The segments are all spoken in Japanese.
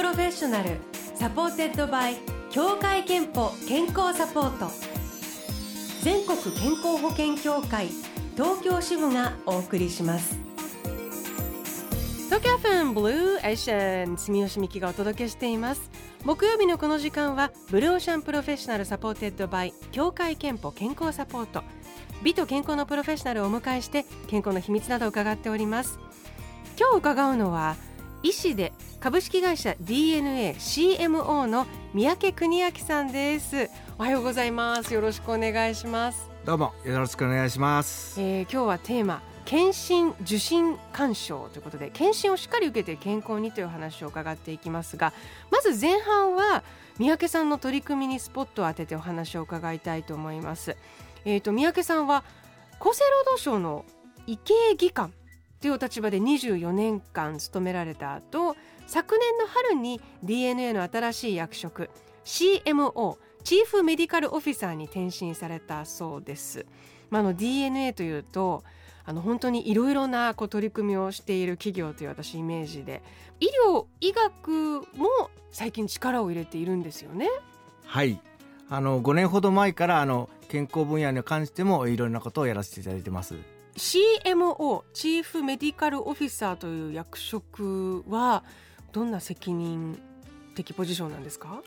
Professional supported by 協会けんぽ健康サポート。全国健康保険協会東京支部がお送りします。東京 FM Blue Ocean 住吉美紀がお届けしています。木曜日のこの時間は Blue Ocean Professional supported by 協会けんぽ健康サポート。美と健康のプロフェッショナルをお迎えして健康の秘密などを伺っております。今日伺うのは医師で株式会社 DNA CMO の三宅邦明さんです。おはようございます。よろしくお願いします。どうもよろしくお願いします、えー、今日はテーマ検診受診干渉ということで検診をしっかり受けて健康にという話を伺っていきますがまず前半は三宅さんの取り組みにスポットを当ててお話を伺いたいと思います。えーと、三宅さんは厚生労働省の医系技官という立場で24年間勤められた後昨年の春に DNA の新しい役職 CMO チーフメディカルオフィサーに転身されたそうです。まあ、DNA というとあの本当にいろいろなこう取り組みをしている企業という私イメージで医療医学も最近力を入れているんですよね。はいあの5年ほど前からあの健康分野に関してもいろんなことをやらせていただいてます CMO チーフメディカルオフィサーという役職はどんな責任的ポジションなんですか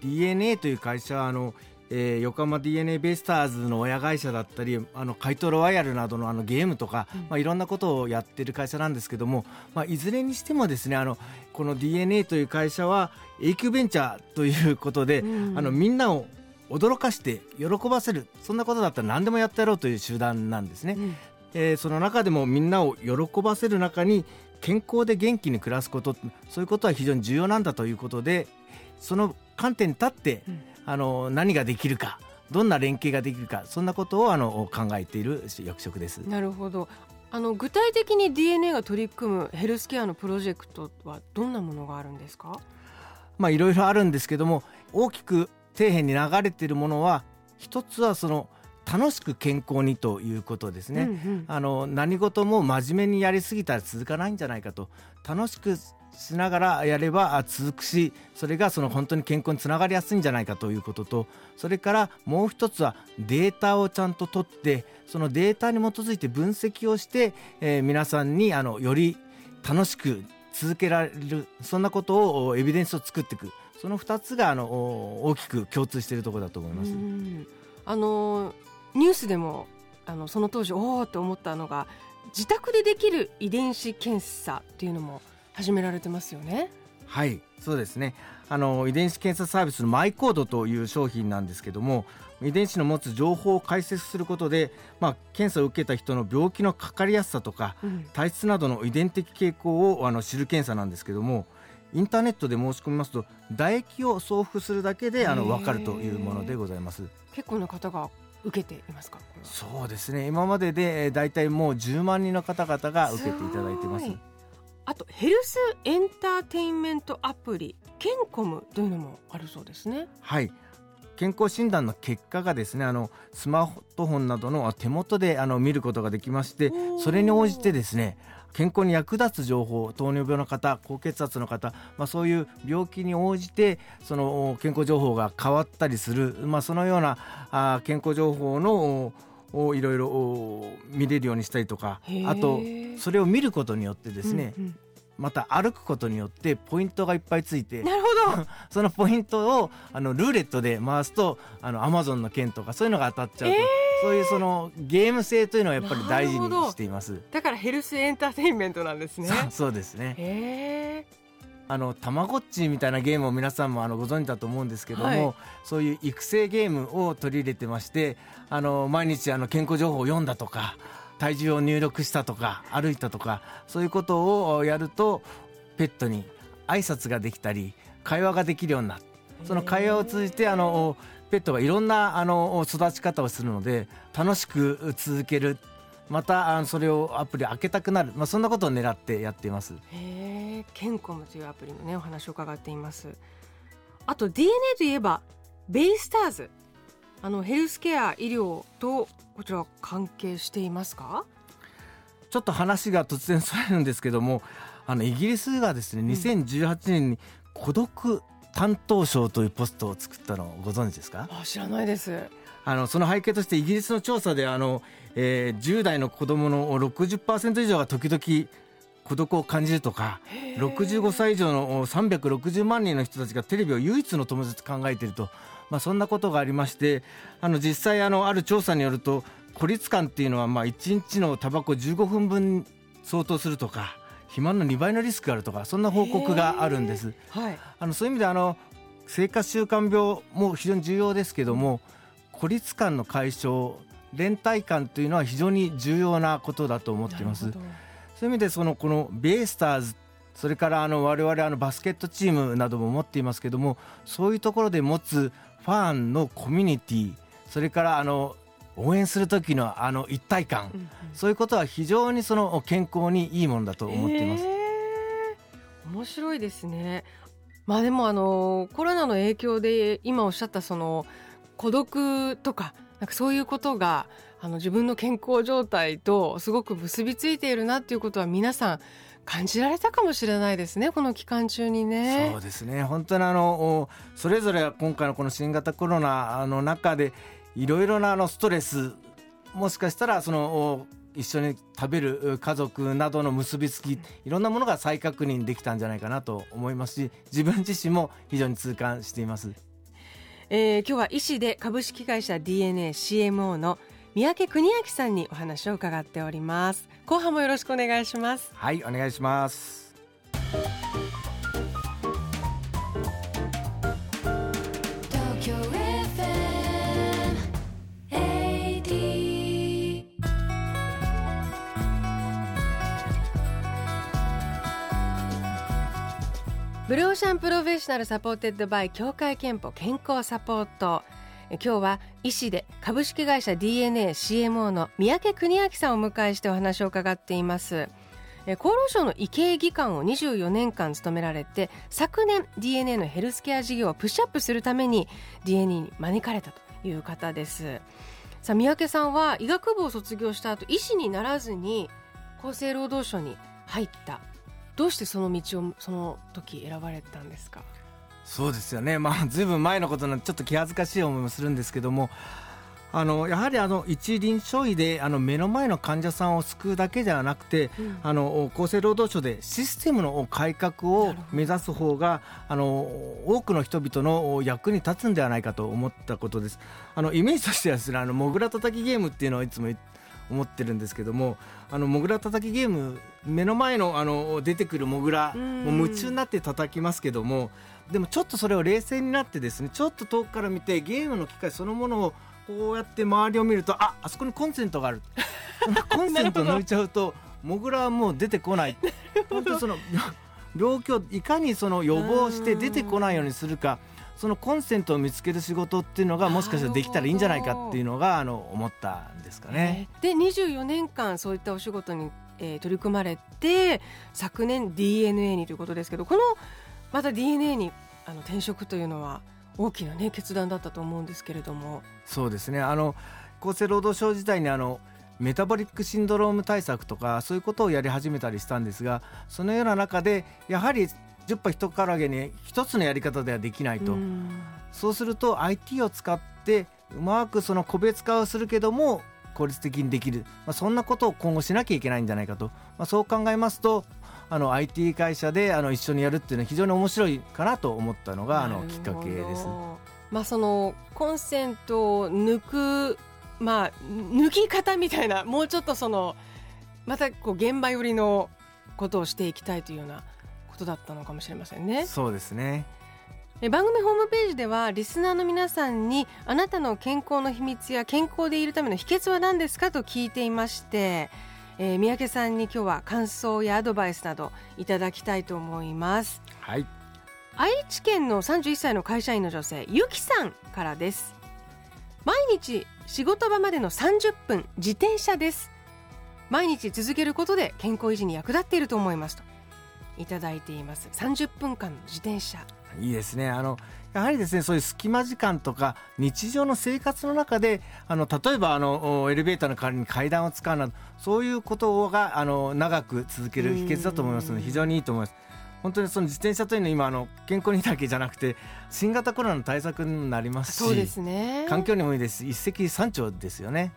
？DNA という会社はあのえー、横浜 d n a ベイスターズの親会社だったりあの怪盗ロワイヤルなどのあのゲームとか、うん、まあ、いろんなことをやっている会社なんですけども、まあ、いずれにしてもですねあのこの d n a という会社は永久ベンチャーということで、うん、あのみんなを驚かして喜ばせるそんなことだったら何でもやってやろうという集団なんですね、うん、えー、その中でもみんなを喜ばせる中に健康で元気に暮らすことそういうことは非常に重要なんだということでその観点に立って、うん。あの何ができるかどんな連携ができるかそんなことをあの考えている役職です。なるほど。あの具体的に DNA が取り組むヘルスケアのプロジェクトはどんなものがあるんですか？まあいろいろあるんですけども大きく底辺に流れているものは一つはその楽しく健康にということですね、うんうん、あの何事も真面目にやりすぎたら続かないんじゃないかと。楽しくしながらやれば続くしそれがその本当に健康につながりやすいんじゃないかということとそれからもう一つはデータをちゃんと取ってそのデータに基づいて分析をして、えー、皆さんにあのより楽しく続けられるそんなことをエビデンスを作っていく。その2つがあの大きく共通しているところだと思います。あのニュースでもあのその当時おおと思ったのが自宅でできる遺伝子検査っていうのも始められてますよね。はいそうですね。あの遺伝子検査サービスのマイコードという商品なんですけども遺伝子の持つ情報を解析することで、まあ、検査を受けた人の病気のかかりやすさとか、うん、体質などの遺伝的傾向をあの知る検査なんですけどもインターネットで申し込みますと唾液を送付するだけであの分かるというものでございます。結構な方が受けていますか？そうですね。今まででだいたいもう10万人の方々が受けていただいてます。あとヘルスエンターテインメントアプリケンコムというのもあるそうですね。はい健康診断の結果がですねあのスマートフォンなどの手元であの見ることができましてそれに応じてですね健康に役立つ情報糖尿病の方高血圧の方、まあ、そういう病気に応じてその健康情報が変わったりする、まあ、そのようなあ健康情報のをいろいろ見れるようにしたりとかあとそれを見ることによってですね、うんうんまた歩くことによってポイントがいっぱいついてなるほど。そのポイントをあのルーレットで回すとあのアマゾンの券とかそういうのが当たっちゃうと、えー、そういうそのゲーム性というのはやっぱり大事にしています。だからヘルスエンターテインメントなんですね。そうですね。えー。あのたまごっちみたいなゲームを皆さんもあのご存知だと思うんですけども、はい、そういう育成ゲームを取り入れてましてあの毎日あの健康情報を読んだとか体重を入力したとか歩いたとかそういうことをやるとペットに挨拶ができたり会話ができるようになるその会話を通じてあのペットがいろんなあの育ち方をするので楽しく続けるまたそれをアプリ開けたくなる、まあ、そんなことを狙ってやっています。へえ、ケンコムというアプリのねお話を伺っています。あと DNA といえばベイスターズあのヘルスケア医療とこちら関係していますか？ちょっと話が突然それるんですけどもあのイギリスがですね2018年に孤独担当省というポストを作ったのをご存知ですか？あ知らないです。あのその背景としてイギリスの調査であの、えー、10代の子どもの60%以上が時々孤独を感じるとか65歳以上の360万人の人たちがテレビを唯一の友達と考えていると、まあ、そんなことがありましてあの実際あのある調査によると孤立感っていうのはまあ1日のタバコ15分分相当するとか肥満の2倍のリスクがあるとかそんな報告があるんです。はい、あのそういう意味であの生活習慣病も非常に重要ですけども孤立感の解消連帯感というのは非常に重要なことだと思っています。そういう意味でそのこのベイスターズそれからあの我々あのバスケットチームなども持っていますけどもそういうところで持つファンのコミュニティそれからあの応援する時のあの一体感、うんうん、そういうことは非常にその健康にいいものだと思っています。えー、面白いですね。まあでもあのコロナの影響で今おっしゃったその孤独とかなんかそういうことがあの自分の健康状態とすごく結びついているなっていうことは皆さん感じられたかもしれないですねこの期間中にね。そうですね本当にあのそれぞれ今回のこの新型コロナの中でいろいろなあのストレスもしかしたらその一緒に食べる家族などの結びつきいろんなものが再確認できたんじゃないかなと思いますし自分自身も非常に痛感しています。えー、今日は医師で株式会社 DNA CMO の三宅邦明さんにお話を伺っております。後半もよろしくお願いします。はいお願いします。Blue Ocean Professional supported by 協会けんぽ健康サポート今日は医師で株式会社 DeNA CMO の三宅邦明さんをお迎えしてお話を伺っています。厚労省の医系技官を24年間務められて昨年 DNA のヘルスケア事業をプッシュアップするために DNA に招かれたという方です。さあ三宅さんは医学部を卒業した後医師にならずに厚生労働省に入った。どうしてその道をその時選ばれたんですか？そうですよね、まあ、ずいぶん前のことなんでちょっと気恥ずかしい思いもするんですけどもあのやはりあの一臨床医であの目の前の患者さんを救うだけではなくて、うん、あの厚生労働省でシステムの改革を目指す方があの多くの人々の役に立つんではないかと思ったことです。あのイメージとしてはですねあのモグラ叩きゲームっていうのをいつも思ってるんですけどもあのモグラ叩きゲーム目の前のあの出てくるモグラもう夢中になって叩きますけどもでもちょっとそれを冷静になってですねちょっと遠くから見てゲームの機械そのものをこうやって周りを見るとああそこにコンセントがある。コンセント抜いちゃうとモグラはもう出てこない。本当その病気をいかにその予防して出てこないようにするかそのコンセントを見つける仕事っていうのがもしかしたらできたらいいんじゃないかっていうのがあの思ったんですかね。で24年間そういったお仕事に、えー、取り組まれて昨年 DNA にということですけどこのまた DNA にあの転職というのは大きなね決断だったと思うんですけれども。そうですね。あの厚生労働省時代にあのメタボリックシンドローム対策とかそういうことをやり始めたりしたんですがそのような中でやはり10羽一からげに一つのやり方ではできないと。そうすると IT を使ってうまくその個別化をするけども効率的にできる、まあ、そんなことを今後しなきゃいけないんじゃないかと、まあ、そう考えますとあの IT 会社であの一緒にやるっていうのは非常に面白いかなと思ったのがあのきっかけです。まあ、そのコンセントを抜く、まあ、抜き方みたいなもうちょっとそのまたこう現場寄りのことをしていきたいというようなことだったのかもしれませんね。そうですね番組ホームページではリスナーの皆さんにあなたの健康の秘密や健康でいるための秘訣は何ですかと聞いていましてえー、三宅さんに今日は感想やアドバイスなどいただきたいと思います。はい。愛知県の31歳の会社員の女性ゆきさんからです。毎日仕事場までの30分自転車です。毎日続けることで健康維持に役立っていると思いますといただいています。30分間の自転車。いいですね。あのやはりですねそういう隙間時間とか日常の生活の中であの例えばあのエレベーターの代わりに階段を使うなどそういうことがあの長く続ける秘訣だと思いますので非常にいいと思います。本当にその自転車というのは今あの健康にだけじゃなくて新型コロナの対策になりますしそうですね環境にもいいです一石三鳥ですよね。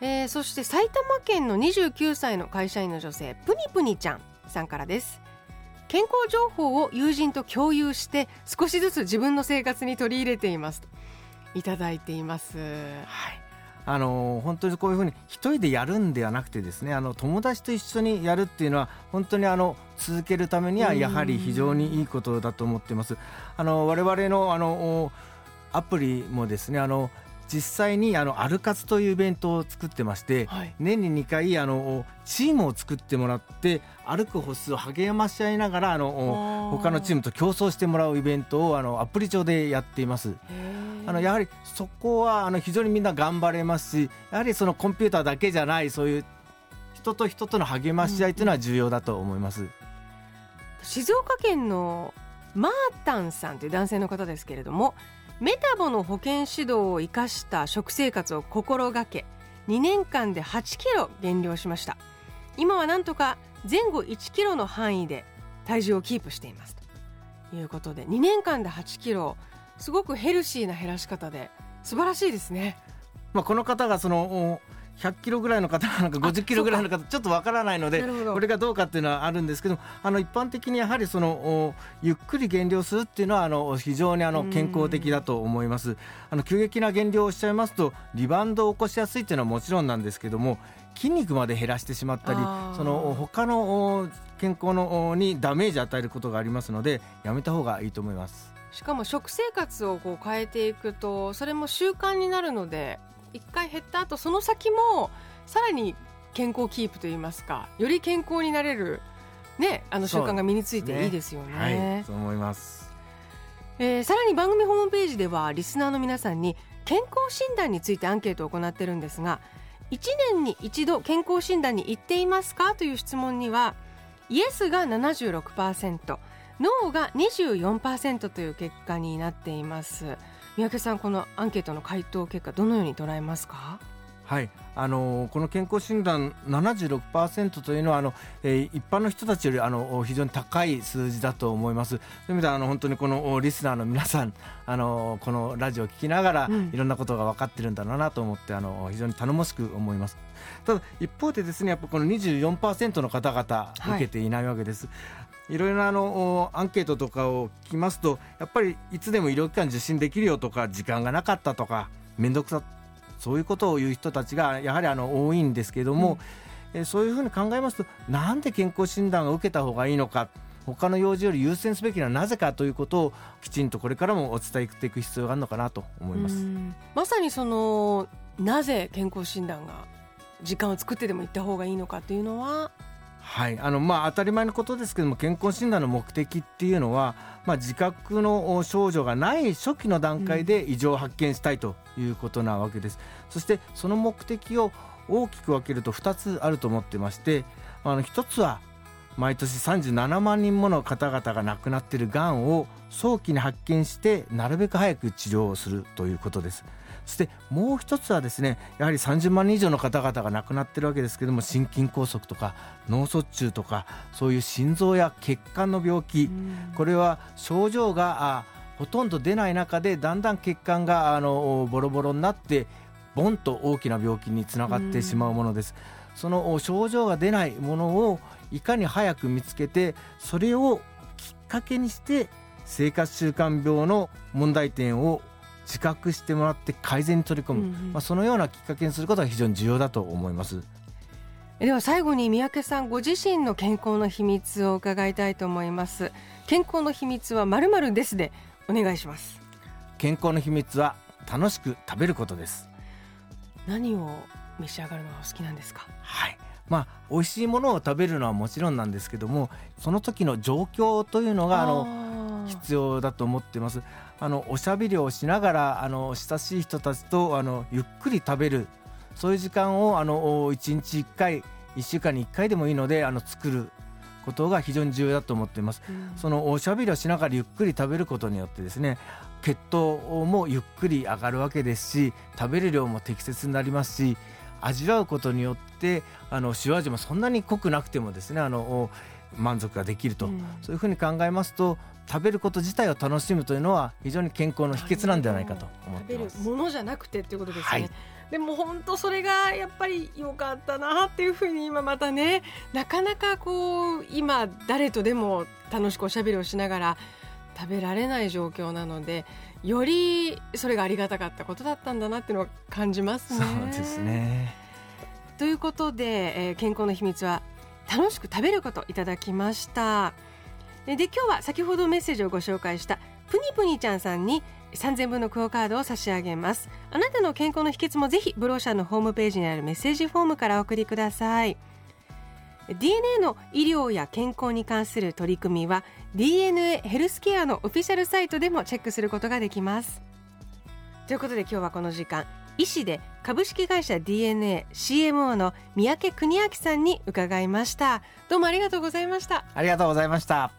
えー、そして埼玉県の29歳の会社員の女性プニプニちゃんさんからです健康情報を友人と共有して少しずつ自分の生活に取り入れていますいただいています。はい。あの本当にこういうふうに一人でやるんではなくてですねあの友達と一緒にやるっていうのは本当にあの続けるためにはやはり非常にいいことだと思っています。あの我々のあのアプリもですねあの実際にあのアル活というイベントを作ってまして、はい、年に2回あのチームを作ってもらって歩く歩数を励まし合いながらあの他のチームと競争してもらうイベントをあのアプリ上でやっています。あのやはりそこはあの非常にみんな頑張れますしやはりそのコンピューターだけじゃないそういう人と人との励まし合いというのは重要だと思います。うん、静岡県のマータンさんという男性の方ですけれどもメタボの保健指導を生かした食生活を心がけ2年間で8キロ減量しました今はなんとか前後1キロの範囲で体重をキープしていますということで2年間で8キロすごくヘルシーな減らし方で素晴らしいですね。まあ、この方がその100キロぐらいの方なのか50キロぐらいの方ちょっとわからないのでこれがどうかっていうのはあるんですけどあの一般的にやはりそのゆっくり減量するっていうのはあの非常にあの健康的だと思います。あの急激な減量をしちゃいますとリバウンドを起こしやすいっていうのはもちろんなんですけども筋肉まで減らしてしまったりその他の健康のにダメージを与えることがありますのでやめた方がいいと思います。しかも食生活をこう変えていくとそれも習慣になるので1回減った後その先もさらに健康キープといいますかより健康になれる、ね、あの習慣が身についていいですよね。ねはい、そう思います、えー、さらに番組ホームページではリスナーの皆さんに健康診断についてアンケートを行っているんですが1年に一度健康診断に行っていますか？という質問にはイエスが76%ノーが24%という結果になっています。三宅さんこのアンケートの回答結果どのように捉えますか？はいあのこの健康診断76%というのはあの、えー、一般の人たちよりあの非常に高い数字だと思います。そういう意味ではあの本当にこのリスナーの皆さんあのこのラジオを聞きながら、うん、いろんなことが分かってるんだろうなと思ってあの非常に頼もしく思います。ただ一方でですねやっぱこの24%の方々受けていないわけです。はいいろいろなあのアンケートとかを聞きますとやっぱりいつでも医療機関受診できるよとか時間がなかったとか面倒くさそういうことを言う人たちがやはりあの多いんですけれども、うん、えそういうふうに考えますとなんで健康診断を受けた方がいいのか他の用事より優先すべきななぜかということをきちんとこれからもお伝えしていく必要があるのかなと思います。まさにそのなぜ健康診断が時間を作ってでも行った方がいいのかというのははい。あのまあ、当たり前のことですけども健康診断の目的っていうのは、まあ、自覚の症状がない初期の段階で異常を発見したいということなわけです、うん、そしてその目的を大きく分けると2つあると思ってましてあの1つは毎年37万人もの方々が亡くなっているがんを早期に発見してなるべく早く治療をするということです。そしてもう一つはですねやはり30万人以上の方々が亡くなっているわけですけども心筋梗塞とか脳卒中とかそういう心臓や血管の病気これは症状がほとんど出ない中でだんだん血管があのボロボロになってボンと大きな病気につながってしまうものです。その症状が出ないものをいかに早く見つけてそれをきっかけにして生活習慣病の問題点を自覚してもらって改善に取り組む、うんうん、まあ、そのようなきっかけにすることが非常に重要だと思います。では最後に三宅さんご自身の健康の秘密を伺いたいと思います。健康の秘密はまるまるですでお願いします。健康の秘密は楽しく食べることです。何を召し上がるのがお好きなんですか？はい。まあ美味しいものを食べるのはもちろんなんですけどもその時の状況というのがあの必要だと思っています。あのおしゃべりをしながらあの親しい人たちとあのゆっくり食べる。そういう時間をあの1日1回1週間に1回でもいいのであの作る。ことが非常に重要だと思っています、うん、そのおしゃべりをしながらゆっくり食べることによってですね血糖もゆっくり上がるわけですし食べる量も適切になりますし味わうことによってあの塩味もそんなに濃くなくてもですねあの満足ができると、うん。そういうふうに考えますと食べること自体を楽しむというのは非常に健康の秘訣なんではないかと思っ食べるています。ものじゃなくてっていうことですね、はい。でも本当それがやっぱり良かったなっていうふうに今またねなかなかこう今誰とでも楽しくおしゃべりをしながら食べられない状況なのでよりそれがありがたかったことだったんだなっていうのを感じますね。そうですね。ということで、えー健康の秘密は楽しく食べることいただきました。でで今日は先ほどメッセージをご紹介したプニプニちゃんさんに3000分のクオカードを差し上げます。あなたの健康の秘訣もぜひブローシャーのホームページにあるメッセージフォームからお送りください。DNA の医療や健康に関する取り組みは DNA ヘルスケアのオフィシャルサイトでもチェックすることができます。ということで今日はこの時間医師で株式会社 DNA CMO の三宅邦明さんに伺いました。どうもありがとうございました。ありがとうございました。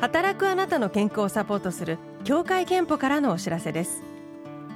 働くあなたの健康をサポートする協会憲法からのお知らせです